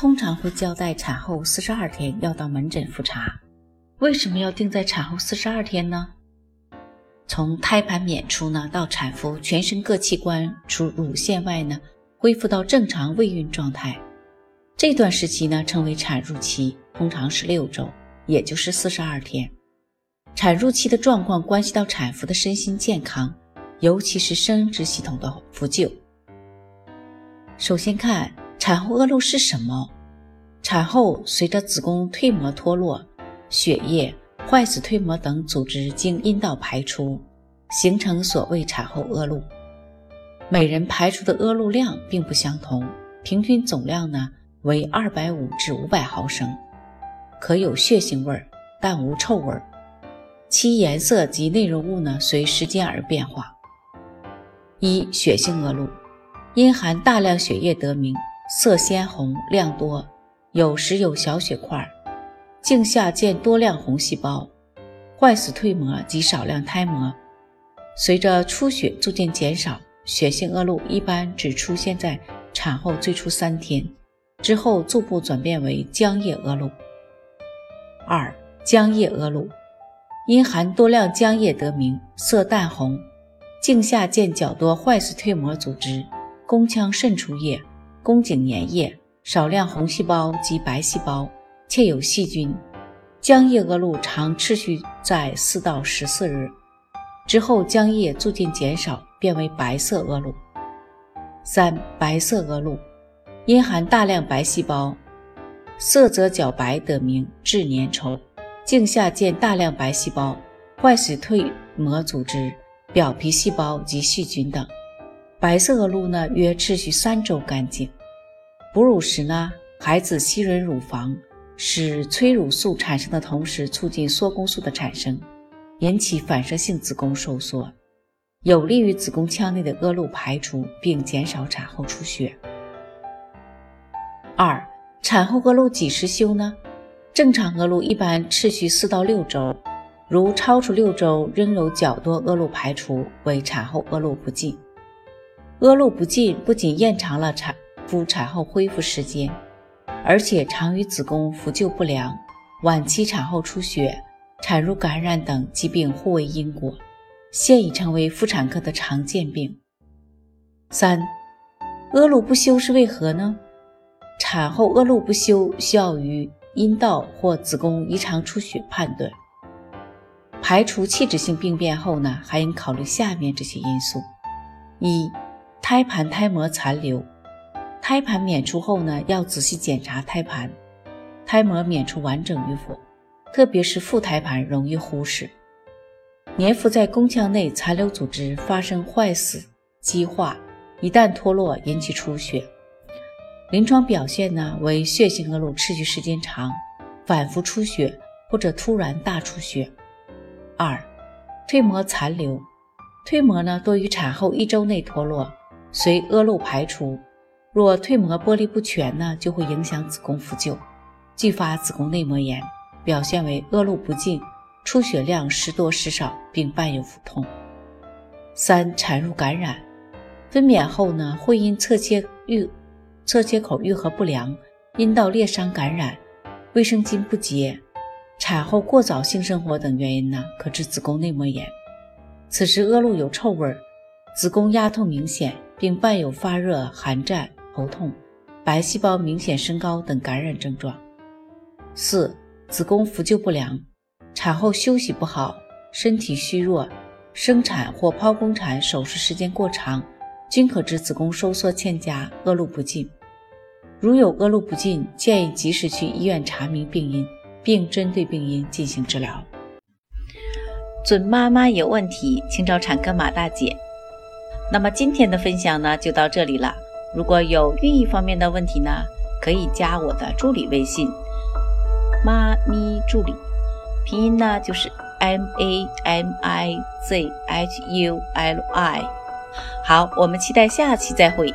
通常会交代产后四十二天要到门诊复查，为什么要定在产后四十二天呢？从胎盘娩出呢到产妇全身各器官除乳腺外呢恢复到正常未孕状态，这段时期呢称为产褥期，通常是六周，也就是四十二天。产褥期的状况关系到产妇的身心健康，尤其是生殖系统的复旧。首先看。产后恶露是什么？产后随着子宫蜕膜脱落，血液、坏死蜕膜等组织经阴道排出，形成所谓产后恶露。每人排出的恶露量并不相同，平均总量呢为二百五至五百毫升，可有血腥味儿，但无臭味儿。其颜色及内容物呢随时间而变化。一、血性恶露，因含大量血液得名。色鲜红，量多，有时有小血块，颈下见多量红细胞，坏死蜕膜及少量胎膜。随着出血逐渐减少，血性恶露一般只出现在产后最初三天，之后逐步转变为浆液恶露。二、浆液恶露，因含多量浆液得名，色淡红，颈下见较多坏死蜕膜组织，宫腔渗出液。宫颈粘液，少量红细胞及白细胞，且有细菌。浆液恶露常持续在四到十四日之后，浆液逐渐减少，变为白色恶露。三、白色恶露，因含大量白细胞，色泽较白得名，质粘稠。镜下见大量白细胞、坏死蜕膜组织、表皮细胞及细菌等。白色恶露呢，约持续三周干净。哺乳时呢，孩子吸吮乳房，使催乳素产生的同时，促进缩宫素的产生，引起反射性子宫收缩，有利于子宫腔内的恶露排出，并减少产后出血。二、产后恶露几时休呢？正常恶露一般持续四到六周，如超出六周仍有较多恶露排出，为产后恶露不尽。恶露不尽不仅延长了产。夫产后恢复时间，而且常与子宫复旧不良、晚期产后出血、产褥感染等疾病互为因果，现已成为妇产科的常见病。三、恶露不休是为何呢？产后恶露不休，需要于阴道或子宫异常出血判断。排除器质性病变后呢，还应考虑下面这些因素：一、胎盘胎膜残留。胎盘娩出后呢，要仔细检查胎盘、胎膜娩出完整与否，特别是腹胎盘容易忽视。粘附在宫腔内残留组织发生坏死、激化，一旦脱落引起出血。临床表现呢为血性恶露持续时间长，反复出血或者突然大出血。二、蜕膜残留，蜕膜呢多于产后一周内脱落，随恶露排出。若蜕膜剥离不全呢，就会影响子宫复旧，继发子宫内膜炎，表现为恶露不尽，出血量时多时少，并伴有腹痛。三、产褥感染，分娩后呢，会因侧切愈侧切口愈合不良、阴道裂伤感染、卫生巾不洁、产后过早性生活等原因呢，可致子宫内膜炎。此时恶露有臭味，子宫压痛明显，并伴有发热、寒战。头痛、白细胞明显升高等感染症状。四、子宫复旧不良，产后休息不好，身体虚弱，生产或剖宫产手术时间过长，均可致子宫收缩欠佳，恶露不尽。如有恶露不尽，建议及时去医院查明病因，并针对病因进行治疗。准妈妈有问题，请找产科马大姐。那么今天的分享呢，就到这里了。如果有孕育方面的问题呢，可以加我的助理微信妈咪助理，拼音呢就是 M A M I Z H U L I。好，我们期待下期再会。